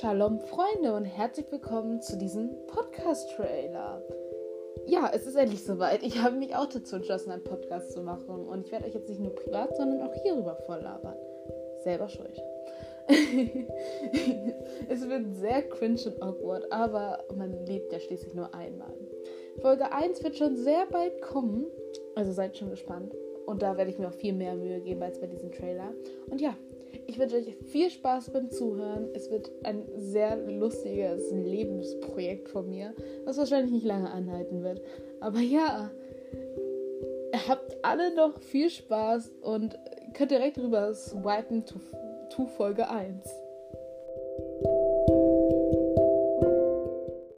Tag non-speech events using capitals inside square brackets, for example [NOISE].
Shalom Freunde und herzlich willkommen zu diesem Podcast-Trailer. Ja, es ist endlich soweit. Ich habe mich auch dazu entschlossen, einen Podcast zu machen. Und ich werde euch jetzt nicht nur privat, sondern auch hierüber volllabern. Selber schuld. [LAUGHS] es wird sehr cringe und awkward, aber man lebt ja schließlich nur einmal. Folge 1 wird schon sehr bald kommen, also seid schon gespannt. Und da werde ich mir auch viel mehr Mühe geben als bei diesem Trailer. Und ja, ich wünsche euch viel Spaß beim Zuhören. Es wird ein sehr lustiges Lebensprojekt von mir, was wahrscheinlich nicht lange anhalten wird. Aber ja, habt alle noch viel Spaß und könnt direkt rüber swipen to, to Folge 1.